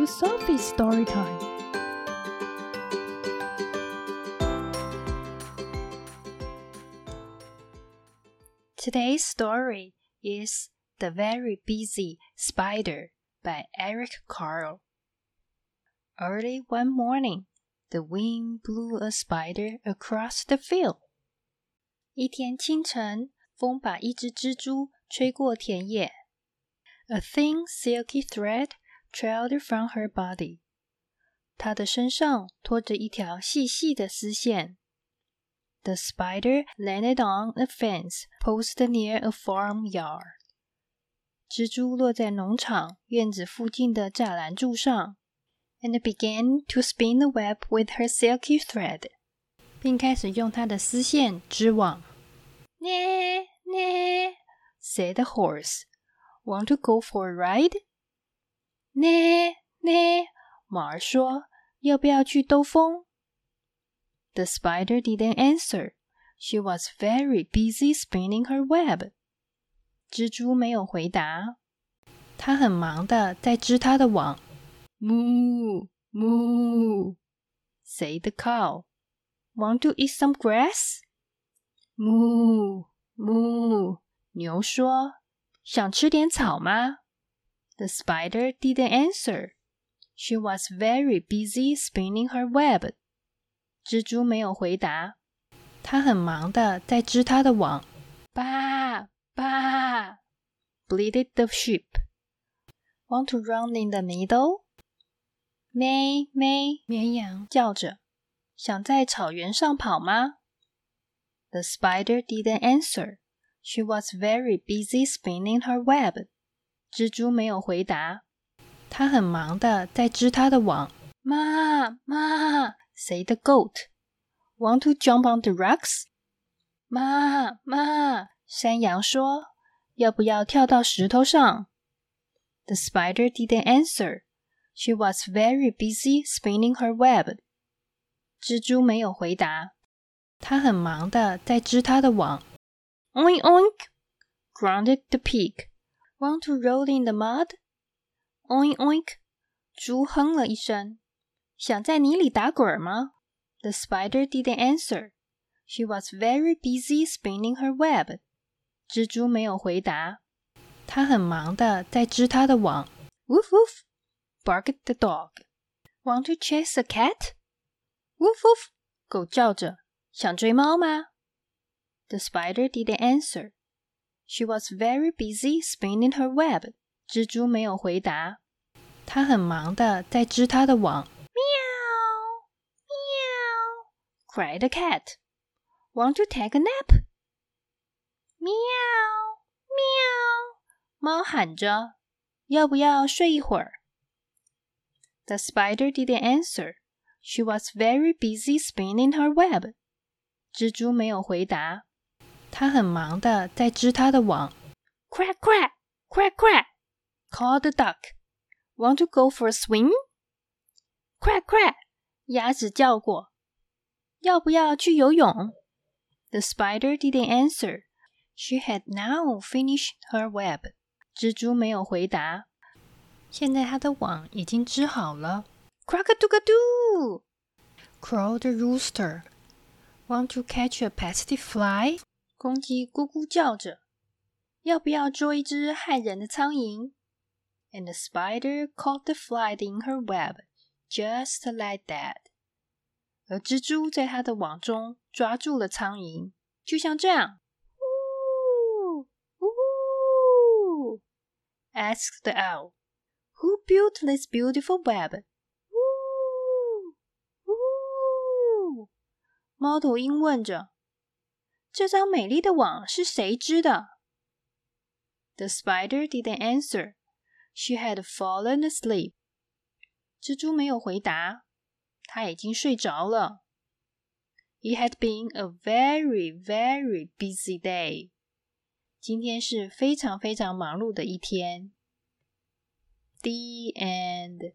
to Sophie's story time. Today's story is The Very Busy Spider by Eric Carle. Early one morning, the wind blew a spider across the field. 一天清晨，风把一只蜘蛛吹过田野。A thin silky thread trailed from her body. 她的身上拖着一条细细的丝线。The spider landed on a fence posted near a farmyard. 蜘蛛落在农场院子附近的栅栏柱上，and began to spin the web with her silky thread，并开始用它的丝线织网。Nah, nah, said the horse. Want to go for a ride? Nah, nah, 马儿说，要不要去兜风？the spider didn't answer. She was very busy spinning her web. 蜘蛛没有回答，它很忙的在织它的网。Moo, moo, said the cow. Want to eat some grass? Moo, moo, 牛说，想吃点草吗 ？The spider didn't answer. She was very busy spinning her web. 蜘蛛没有回答，它很忙的在织它的网。爸爸，bleated the sheep. Want to run in the middle? 咩咩，绵羊叫着，想在草原上跑吗？The spider didn't answer. She was very busy spinning her web. 蜘蛛没有回答，它很忙的在织它的网。妈妈。said the goat. Want to jump on the rocks? 妈妈，山羊说，要不要跳到石头上？The spider didn't answer. She was very busy spinning her web. 蜘蛛没有回答，它很忙的在织它的网。Oink oink, grunted the pig. Want to roll in the mud? Oink oink, 猪哼了一声。想在泥里打滚吗？The spider didn't answer. She was very busy spinning her web. 蜘蛛没有回答，它很忙的在织它的网。Woof woof, barked the dog. Want to chase a cat? Woof woof, 狗叫着，想追猫吗？The spider didn't answer. She was very busy spinning her web. 蜘蛛没有回答，它很忙的在织它的网。cried the cat. Want to take a nap? Meow, meow. 猫喊着，要不要睡一会儿？The spider didn't answer. She was very busy spinning her web. 蜘蛛没有回答， 它很忙的在织它的网。Quack quack, quack quack, called the duck. Want to go for a swim? Quack quack, 鸭子叫过。要不要去游泳？The spider didn't answer. She had now finished her web. 蜘蛛没有回答。现在她的网已经织好了。Crack-a-dook-a-doo! Crowed the rooster. Want to catch a pesky fly? 公鸡咕咕叫着。要不要捉一只害人的苍蝇？And the spider caught the fly in her web, just like that. 而蜘蛛在它的网中抓住了苍蝇，就像这样。呜呜，asked the owl. Who built this beautiful web? 呜呜，猫头鹰问着：“这张美丽的网是谁织的？”The spider didn't answer. She had fallen asleep. 蜘蛛没有回答。他已经睡着了。It had been a very, very busy day. 今天是非常非常忙碌的一天。The end.